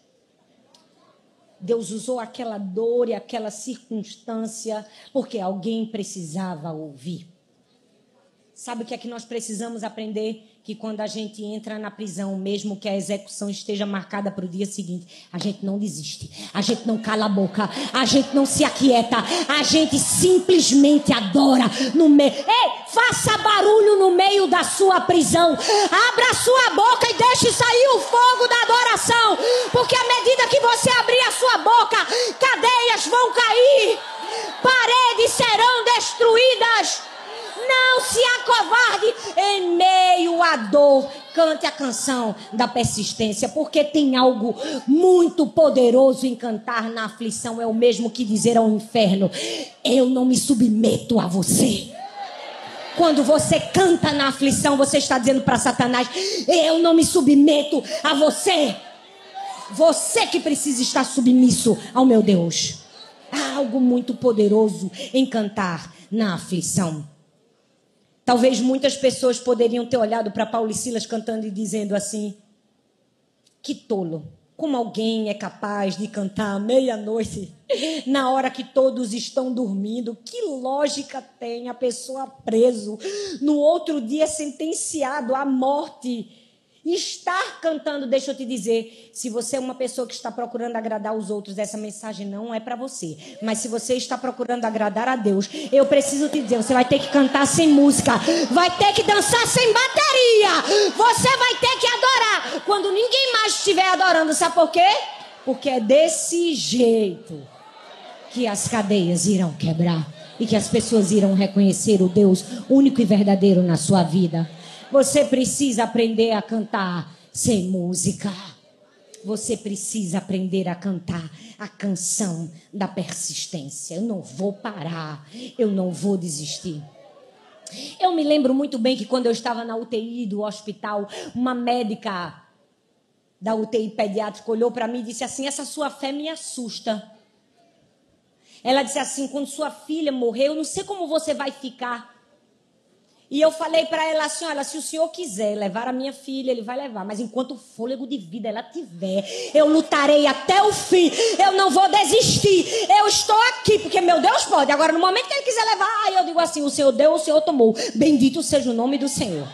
Deus usou aquela dor e aquela circunstância porque alguém precisava ouvir. Sabe o que é que nós precisamos aprender? Que quando a gente entra na prisão, mesmo que a execução esteja marcada para o dia seguinte, a gente não desiste, a gente não cala a boca, a gente não se aquieta, a gente simplesmente adora no meio. Ei, faça barulho no meio da sua prisão, abra sua boca e deixe sair o fogo da adoração, porque à medida que você abrir a sua boca, cadeias vão cair, paredes serão destruídas. Não se acovarde em meio à dor. Cante a canção da persistência, porque tem algo muito poderoso em cantar na aflição. É o mesmo que dizer ao inferno: Eu não me submeto a você. Quando você canta na aflição, você está dizendo para Satanás: Eu não me submeto a você. Você que precisa estar submisso ao meu Deus. Há algo muito poderoso em cantar na aflição. Talvez muitas pessoas poderiam ter olhado para Paulo e Silas cantando e dizendo assim: que tolo. Como alguém é capaz de cantar meia-noite na hora que todos estão dormindo? Que lógica tem a pessoa preso no outro dia sentenciado à morte? Estar cantando, deixa eu te dizer, se você é uma pessoa que está procurando agradar os outros, essa mensagem não é para você. Mas se você está procurando agradar a Deus, eu preciso te dizer, você vai ter que cantar sem música, vai ter que dançar sem bateria, você vai ter que adorar quando ninguém mais estiver adorando. Sabe por quê? Porque é desse jeito que as cadeias irão quebrar e que as pessoas irão reconhecer o Deus único e verdadeiro na sua vida. Você precisa aprender a cantar sem música. Você precisa aprender a cantar a canção da persistência. Eu não vou parar, eu não vou desistir. Eu me lembro muito bem que quando eu estava na UTI do hospital, uma médica da UTI pediátrica olhou para mim e disse assim: Essa sua fé me assusta. Ela disse assim: Quando sua filha morrer, eu não sei como você vai ficar. E eu falei para ela assim: olha, se o senhor quiser levar a minha filha, ele vai levar. Mas enquanto o fôlego de vida ela tiver, eu lutarei até o fim. Eu não vou desistir. Eu estou aqui, porque meu Deus pode. Agora, no momento que ele quiser levar, aí eu digo assim: o senhor deu, o senhor tomou. Bendito seja o nome do Senhor.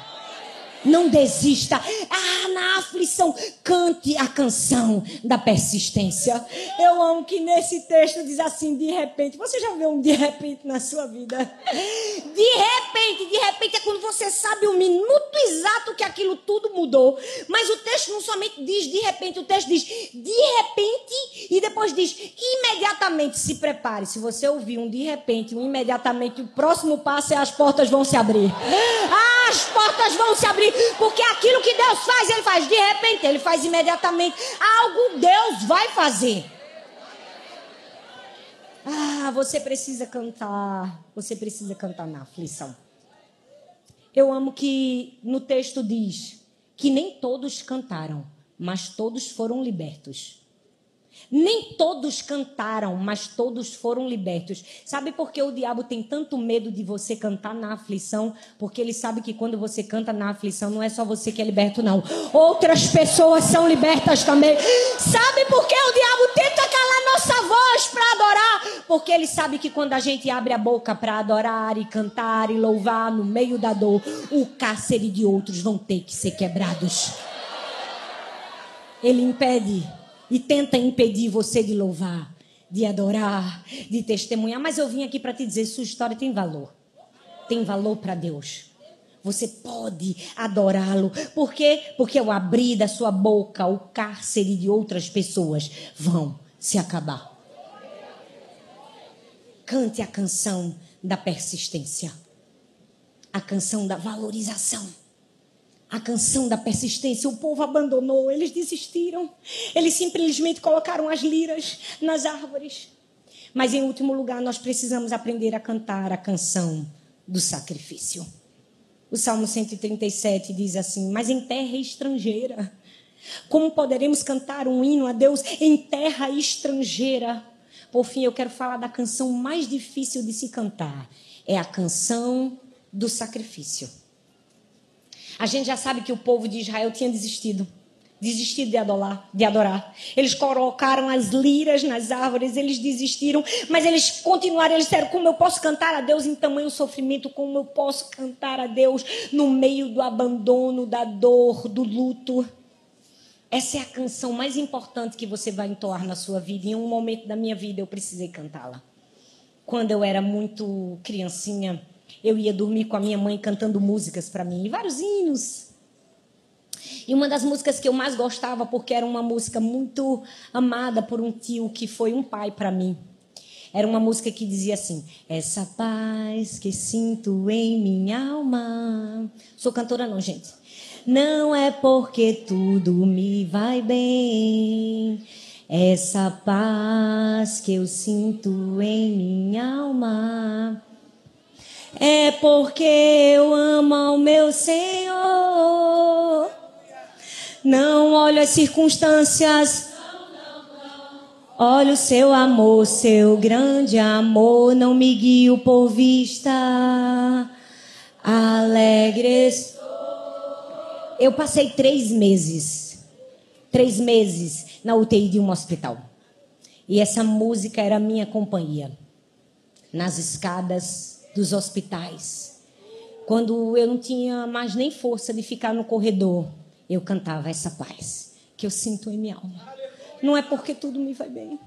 Não desista. Ah, na aflição, cante a canção da persistência. Eu amo que nesse texto diz assim: de repente. Você já viu um de repente na sua vida? De repente, de repente é quando você sabe o minuto exato que aquilo tudo mudou. Mas o texto não somente diz de repente, o texto diz de repente e depois diz imediatamente se prepare. Se você ouvir um de repente, um imediatamente, o próximo passo é as portas vão se abrir. As portas vão se abrir porque aquilo que Deus faz, Ele faz de repente, Ele faz imediatamente. Algo Deus vai fazer. Ah, você precisa cantar. Você precisa cantar na aflição. Eu amo que no texto diz que nem todos cantaram, mas todos foram libertos. Nem todos cantaram, mas todos foram libertos. Sabe por que o diabo tem tanto medo de você cantar na aflição? Porque ele sabe que quando você canta na aflição, não é só você que é liberto, não. Outras pessoas são libertas também. Sabe por que o diabo tenta calar nossa voz para adorar? Porque ele sabe que quando a gente abre a boca para adorar e cantar e louvar no meio da dor, o cárcere de outros vão ter que ser quebrados. Ele impede e tenta impedir você de louvar, de adorar, de testemunhar. Mas eu vim aqui para te dizer: sua história tem valor. Tem valor para Deus. Você pode adorá-lo. Por quê? Porque ao abrir da sua boca o cárcere de outras pessoas vão se acabar. Cante a canção da persistência, a canção da valorização a canção da persistência. O povo abandonou, eles desistiram. Eles simplesmente colocaram as liras nas árvores. Mas, em último lugar, nós precisamos aprender a cantar a canção do sacrifício. O Salmo 137 diz assim: Mas em terra estrangeira, como poderemos cantar um hino a Deus em terra estrangeira? Por fim, eu quero falar da canção mais difícil de se cantar: é a canção do sacrifício. A gente já sabe que o povo de Israel tinha desistido. Desistido de adorar, de adorar. Eles colocaram as liras nas árvores, eles desistiram, mas eles continuaram. Eles disseram: Como eu posso cantar a Deus em tamanho sofrimento? Como eu posso cantar a Deus no meio do abandono, da dor, do luto? Essa é a canção mais importante que você vai entoar na sua vida. Em um momento da minha vida eu precisei cantá-la. Quando eu era muito criancinha, eu ia dormir com a minha mãe cantando músicas para mim, vários hinos. E uma das músicas que eu mais gostava, porque era uma música muito amada por um tio que foi um pai para mim. Era uma música que dizia assim: Essa paz que sinto em minha alma. Sou cantora, não, gente. Não é porque tudo me vai bem. Essa paz que eu sinto em minha alma é porque eu amo ao meu Senhor. Não olho as circunstâncias. Olha o seu amor, seu grande amor, não me guio por vista. Alegres. Eu passei três meses, três meses na UTI de um hospital. E essa música era minha companhia. Nas escadas, dos hospitais. Quando eu não tinha mais nem força de ficar no corredor, eu cantava essa paz que eu sinto em minha alma. Não é porque tudo me vai bem.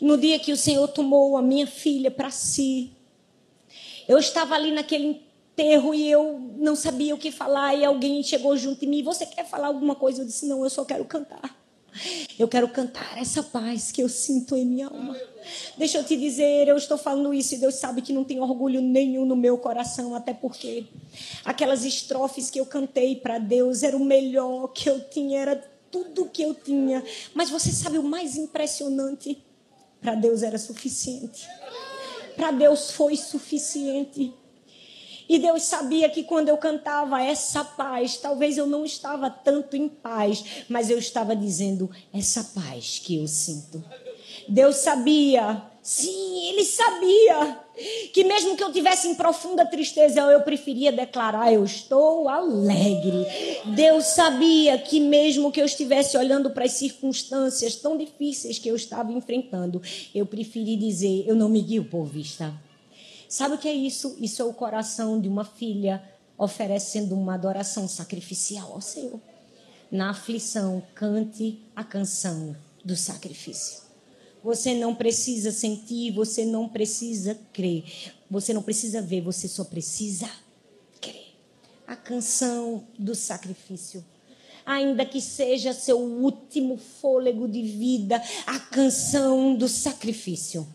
No dia que o Senhor tomou a minha filha para si, eu estava ali naquele enterro e eu não sabia o que falar e alguém chegou junto de mim. Você quer falar alguma coisa? Eu disse: Não, eu só quero cantar. Eu quero cantar essa paz que eu sinto em minha alma. Deixa eu te dizer, eu estou falando isso e Deus sabe que não tem orgulho nenhum no meu coração, até porque aquelas estrofes que eu cantei para Deus era o melhor que eu tinha, era tudo que eu tinha. Mas você sabe o mais impressionante? Para Deus era suficiente. Para Deus foi suficiente. E Deus sabia que quando eu cantava essa paz, talvez eu não estava tanto em paz, mas eu estava dizendo essa paz que eu sinto. Deus sabia Sim, ele sabia que mesmo que eu tivesse em profunda tristeza, eu preferia declarar: eu estou alegre. Deus sabia que mesmo que eu estivesse olhando para as circunstâncias tão difíceis que eu estava enfrentando, eu preferi dizer: eu não me guio por vista. Sabe o que é isso? Isso é o coração de uma filha oferecendo uma adoração sacrificial ao Senhor. Na aflição, cante a canção do sacrifício. Você não precisa sentir, você não precisa crer. Você não precisa ver, você só precisa crer. A canção do sacrifício. Ainda que seja seu último fôlego de vida, a canção do sacrifício.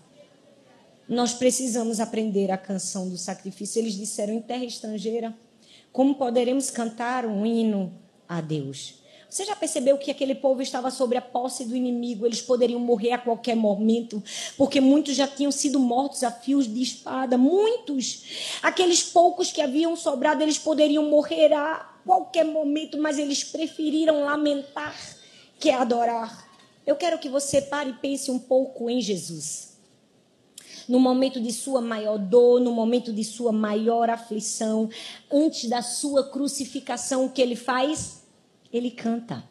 Nós precisamos aprender a canção do sacrifício. Eles disseram em terra estrangeira: como poderemos cantar um hino a Deus? Você já percebeu que aquele povo estava sobre a posse do inimigo? Eles poderiam morrer a qualquer momento, porque muitos já tinham sido mortos a fios de espada. Muitos. Aqueles poucos que haviam sobrado, eles poderiam morrer a qualquer momento, mas eles preferiram lamentar que adorar. Eu quero que você pare e pense um pouco em Jesus. No momento de sua maior dor, no momento de sua maior aflição, antes da sua crucificação, o que ele faz? ele canta.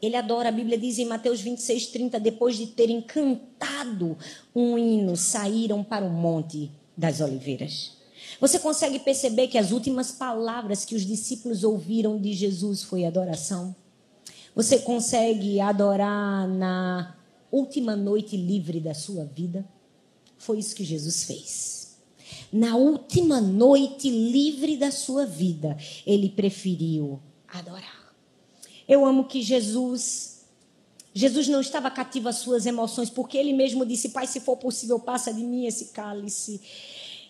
Ele adora. A Bíblia diz em Mateus 26, 30, depois de terem cantado um hino, saíram para o Monte das Oliveiras. Você consegue perceber que as últimas palavras que os discípulos ouviram de Jesus foi adoração? Você consegue adorar na última noite livre da sua vida? Foi isso que Jesus fez. Na última noite livre da sua vida, ele preferiu adorar. Eu amo que Jesus, Jesus não estava cativo às suas emoções, porque ele mesmo disse: Pai, se for possível, passa de mim esse cálice.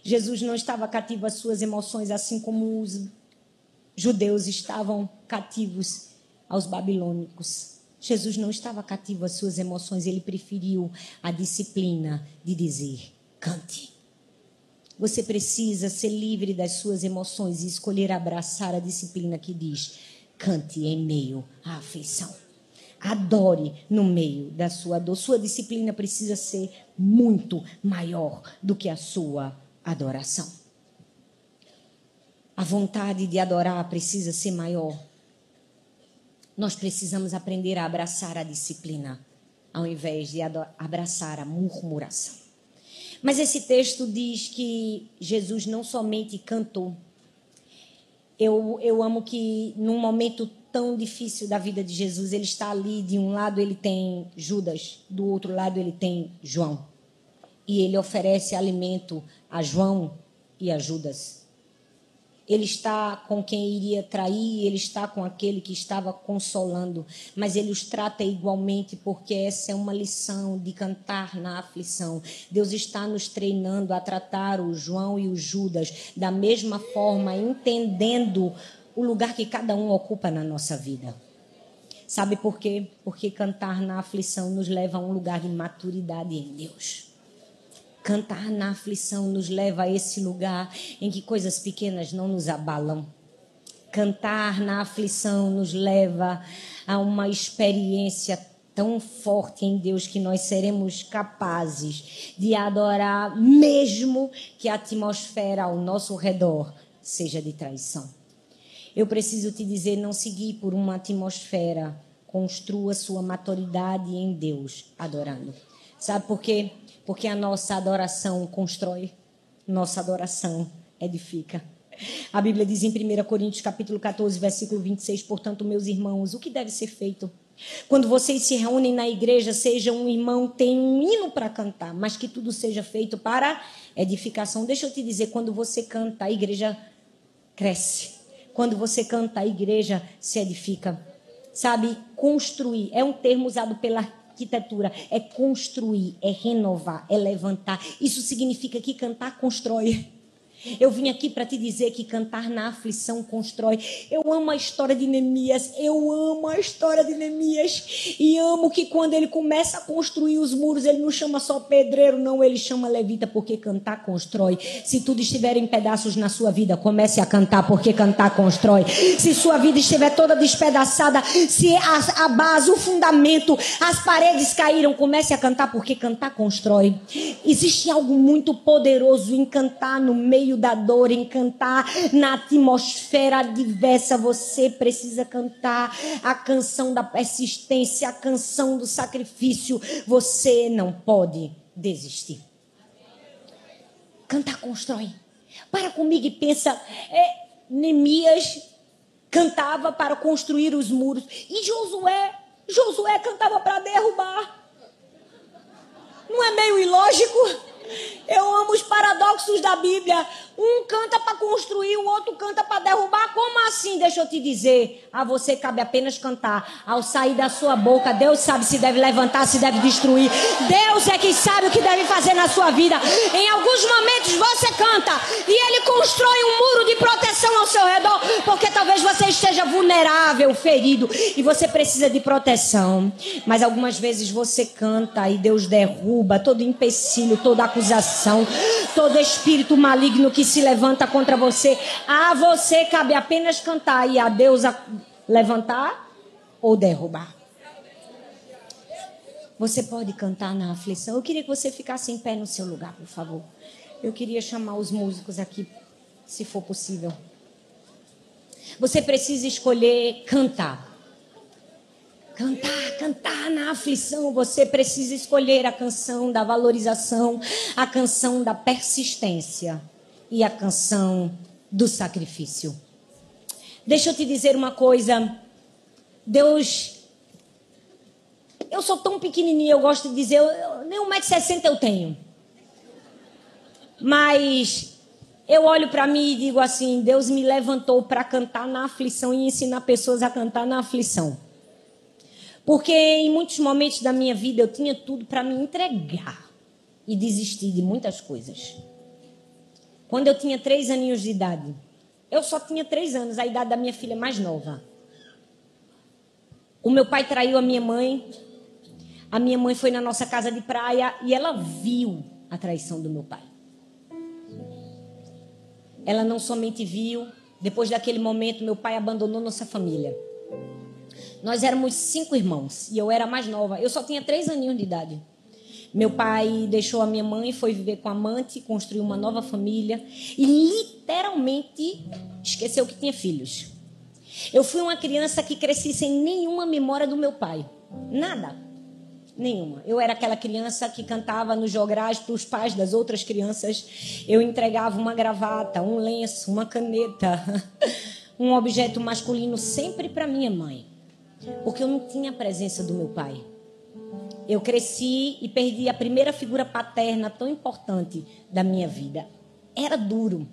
Jesus não estava cativo às suas emoções, assim como os judeus estavam cativos aos babilônicos. Jesus não estava cativo às suas emoções, ele preferiu a disciplina de dizer: cante. Você precisa ser livre das suas emoções e escolher abraçar a disciplina que diz: Cante em meio à aflição. Adore no meio da sua dor. Sua disciplina precisa ser muito maior do que a sua adoração. A vontade de adorar precisa ser maior. Nós precisamos aprender a abraçar a disciplina, ao invés de abraçar a murmuração. Mas esse texto diz que Jesus não somente cantou, eu, eu amo que num momento tão difícil da vida de Jesus, ele está ali, de um lado ele tem Judas, do outro lado ele tem João. E ele oferece alimento a João e a Judas. Ele está com quem iria trair, ele está com aquele que estava consolando, mas ele os trata igualmente, porque essa é uma lição de cantar na aflição. Deus está nos treinando a tratar o João e o Judas da mesma forma, entendendo o lugar que cada um ocupa na nossa vida. Sabe por quê? Porque cantar na aflição nos leva a um lugar de maturidade em Deus. Cantar na aflição nos leva a esse lugar em que coisas pequenas não nos abalam. Cantar na aflição nos leva a uma experiência tão forte em Deus que nós seremos capazes de adorar, mesmo que a atmosfera ao nosso redor seja de traição. Eu preciso te dizer: não seguir por uma atmosfera, construa sua maturidade em Deus adorando. Sabe por quê? Porque a nossa adoração constrói, nossa adoração edifica. A Bíblia diz em 1 Coríntios capítulo 14, versículo 26, portanto, meus irmãos, o que deve ser feito? Quando vocês se reúnem na igreja, seja um irmão, tem um hino para cantar, mas que tudo seja feito para edificação. Deixa eu te dizer, quando você canta, a igreja cresce. Quando você canta, a igreja se edifica. Sabe, construir é um termo usado pela arquitetura é construir, é renovar, é levantar. Isso significa que cantar constrói. Eu vim aqui para te dizer que cantar na aflição constrói. Eu amo a história de Neemias. Eu amo a história de Neemias. E amo que quando ele começa a construir os muros, ele não chama só pedreiro, não. Ele chama levita, porque cantar constrói. Se tudo estiver em pedaços na sua vida, comece a cantar, porque cantar constrói. Se sua vida estiver toda despedaçada, se a, a base, o fundamento, as paredes caíram, comece a cantar, porque cantar constrói. Existe algo muito poderoso em cantar no meio da dor, em cantar na atmosfera diversa. Você precisa cantar a canção da persistência, a canção do sacrifício. Você não pode desistir. Cantar constrói. Para comigo e pensa, é, Neemias cantava para construir os muros e Josué, Josué cantava para derrubar. Não é meio ilógico? Eu amo os paradoxos da Bíblia. Um canta para construir, o outro canta para derrubar. Como assim? Deixa eu te dizer. A você cabe apenas cantar. Ao sair da sua boca, Deus sabe se deve levantar, se deve destruir. Deus é quem sabe o que deve fazer na sua vida. Em alguns momentos você canta e ele constrói um muro de proteção ao seu redor, porque talvez você esteja vulnerável, ferido e você precisa de proteção. Mas algumas vezes você canta e Deus derruba todo empecilho, toda acusação, todo espírito maligno que se levanta contra você. A você cabe apenas cantar e a Deus a levantar ou derrubar. Você pode cantar na aflição. Eu queria que você ficasse em pé no seu lugar, por favor. Eu queria chamar os músicos aqui, se for possível. Você precisa escolher cantar. Cantar, cantar na aflição. Você precisa escolher a canção da valorização, a canção da persistência e a canção do sacrifício. Deixa eu te dizer uma coisa. Deus. Eu sou tão pequenininha, eu gosto de dizer, eu, nem 1,60m eu tenho. Mas eu olho para mim e digo assim: Deus me levantou para cantar na aflição e ensinar pessoas a cantar na aflição. Porque em muitos momentos da minha vida eu tinha tudo para me entregar e desistir de muitas coisas. Quando eu tinha três aninhos de idade, eu só tinha três anos, a idade da minha filha mais nova. O meu pai traiu a minha mãe. A minha mãe foi na nossa casa de praia e ela viu a traição do meu pai. Ela não somente viu, depois daquele momento, meu pai abandonou nossa família. Nós éramos cinco irmãos e eu era mais nova. Eu só tinha três aninhos de idade. Meu pai deixou a minha mãe, foi viver com a amante, construiu uma nova família e literalmente esqueceu que tinha filhos. Eu fui uma criança que cresci sem nenhuma memória do meu pai. Nada. Nenhuma. Eu era aquela criança que cantava nos jograis para os pais das outras crianças. Eu entregava uma gravata, um lenço, uma caneta, um objeto masculino sempre para minha mãe. Porque eu não tinha a presença do meu pai. Eu cresci e perdi a primeira figura paterna tão importante da minha vida. Era duro.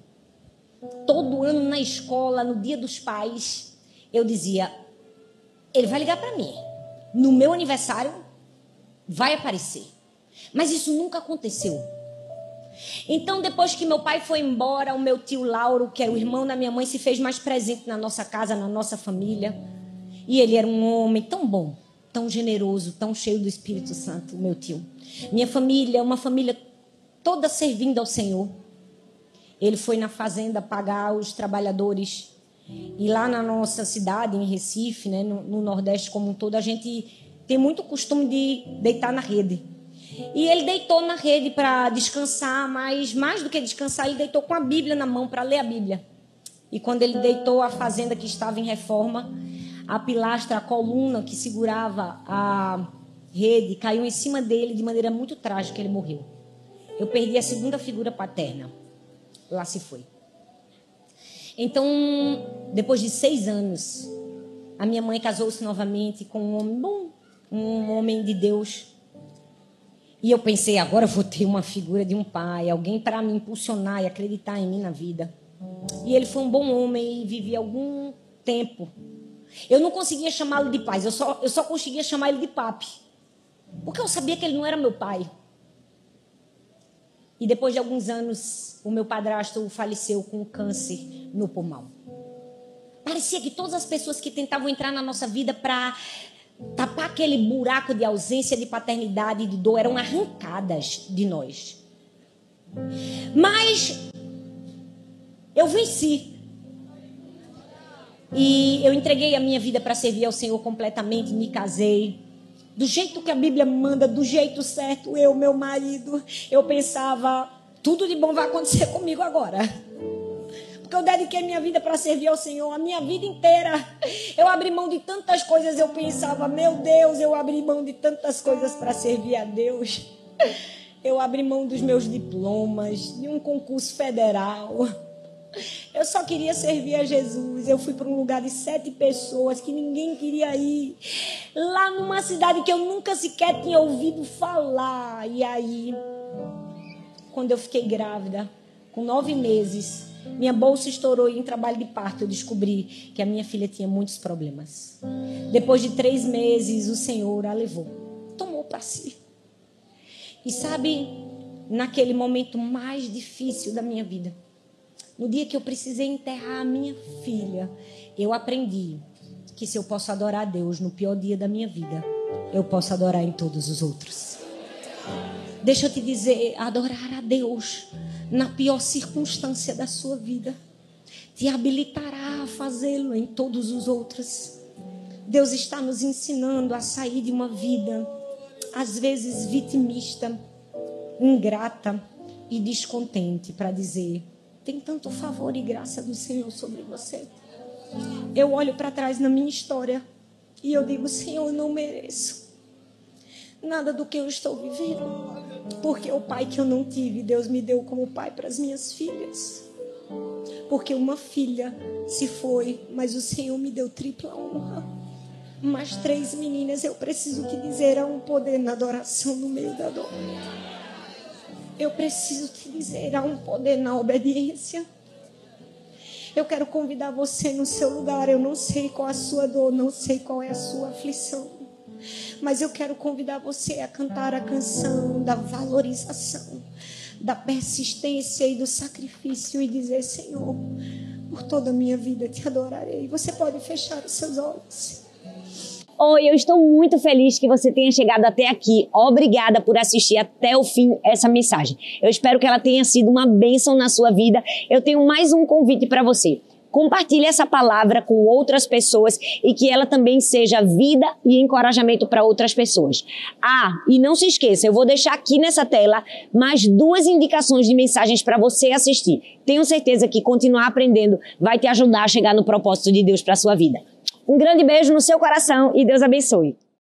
Todo ano na escola, no dia dos pais, eu dizia: ele vai ligar para mim. No meu aniversário, vai aparecer. Mas isso nunca aconteceu. Então, depois que meu pai foi embora, o meu tio Lauro, que era o irmão da minha mãe, se fez mais presente na nossa casa, na nossa família. E ele era um homem tão bom tão generoso, tão cheio do Espírito Santo, meu tio. Minha família uma família toda servindo ao Senhor. Ele foi na fazenda pagar os trabalhadores. E lá na nossa cidade, em Recife, né, no, no Nordeste como um todo, a gente tem muito costume de deitar na rede. E ele deitou na rede para descansar, mas mais do que descansar, ele deitou com a Bíblia na mão para ler a Bíblia. E quando ele deitou a fazenda que estava em reforma, a pilastra, a coluna que segurava a rede caiu em cima dele de maneira muito trágica, ele morreu. Eu perdi a segunda figura paterna. Lá se foi. Então, depois de seis anos, a minha mãe casou-se novamente com um homem bom, um homem de Deus. E eu pensei, agora eu vou ter uma figura de um pai, alguém para me impulsionar e acreditar em mim na vida. E ele foi um bom homem e vivi algum tempo eu não conseguia chamá-lo de pai, eu só, eu só conseguia chamar ele de papi. Porque eu sabia que ele não era meu pai. E depois de alguns anos, o meu padrasto faleceu com câncer no pulmão. Parecia que todas as pessoas que tentavam entrar na nossa vida para tapar aquele buraco de ausência de paternidade e de dor eram arrancadas de nós. Mas eu venci. E eu entreguei a minha vida para servir ao Senhor completamente, me casei. Do jeito que a Bíblia manda, do jeito certo, eu, meu marido, eu pensava, tudo de bom vai acontecer comigo agora. Porque eu dediquei minha vida para servir ao Senhor, a minha vida inteira. Eu abri mão de tantas coisas, eu pensava, meu Deus, eu abri mão de tantas coisas para servir a Deus. Eu abri mão dos meus diplomas, de um concurso federal. Eu só queria servir a Jesus. Eu fui para um lugar de sete pessoas que ninguém queria ir. Lá numa cidade que eu nunca sequer tinha ouvido falar. E aí, quando eu fiquei grávida, com nove meses, minha bolsa estourou e em trabalho de parto eu descobri que a minha filha tinha muitos problemas. Depois de três meses, o Senhor a levou, tomou para si. E sabe, naquele momento mais difícil da minha vida, no dia que eu precisei enterrar a minha filha, eu aprendi que se eu posso adorar a Deus no pior dia da minha vida, eu posso adorar em todos os outros. Deixa eu te dizer, adorar a Deus na pior circunstância da sua vida te habilitará a fazê-lo em todos os outros. Deus está nos ensinando a sair de uma vida, às vezes vitimista, ingrata e descontente, para dizer: tem tanto favor e graça do Senhor sobre você. Eu olho para trás na minha história e eu digo: Senhor, eu não mereço nada do que eu estou vivendo. Porque o pai que eu não tive, Deus me deu como pai para as minhas filhas. Porque uma filha se foi, mas o Senhor me deu tripla honra. Mas três meninas, eu preciso te dizer, há um poder na adoração no meio da dor. Eu preciso te dizer, há um poder na obediência. Eu quero convidar você no seu lugar. Eu não sei qual a sua dor, não sei qual é a sua aflição. Mas eu quero convidar você a cantar a canção da valorização, da persistência e do sacrifício e dizer: Senhor, por toda a minha vida te adorarei. Você pode fechar os seus olhos. Oi, eu estou muito feliz que você tenha chegado até aqui. Obrigada por assistir até o fim essa mensagem. Eu espero que ela tenha sido uma bênção na sua vida. Eu tenho mais um convite para você. Compartilhe essa palavra com outras pessoas e que ela também seja vida e encorajamento para outras pessoas. Ah, e não se esqueça, eu vou deixar aqui nessa tela mais duas indicações de mensagens para você assistir. Tenho certeza que continuar aprendendo vai te ajudar a chegar no propósito de Deus para sua vida. Um grande beijo no seu coração e Deus abençoe.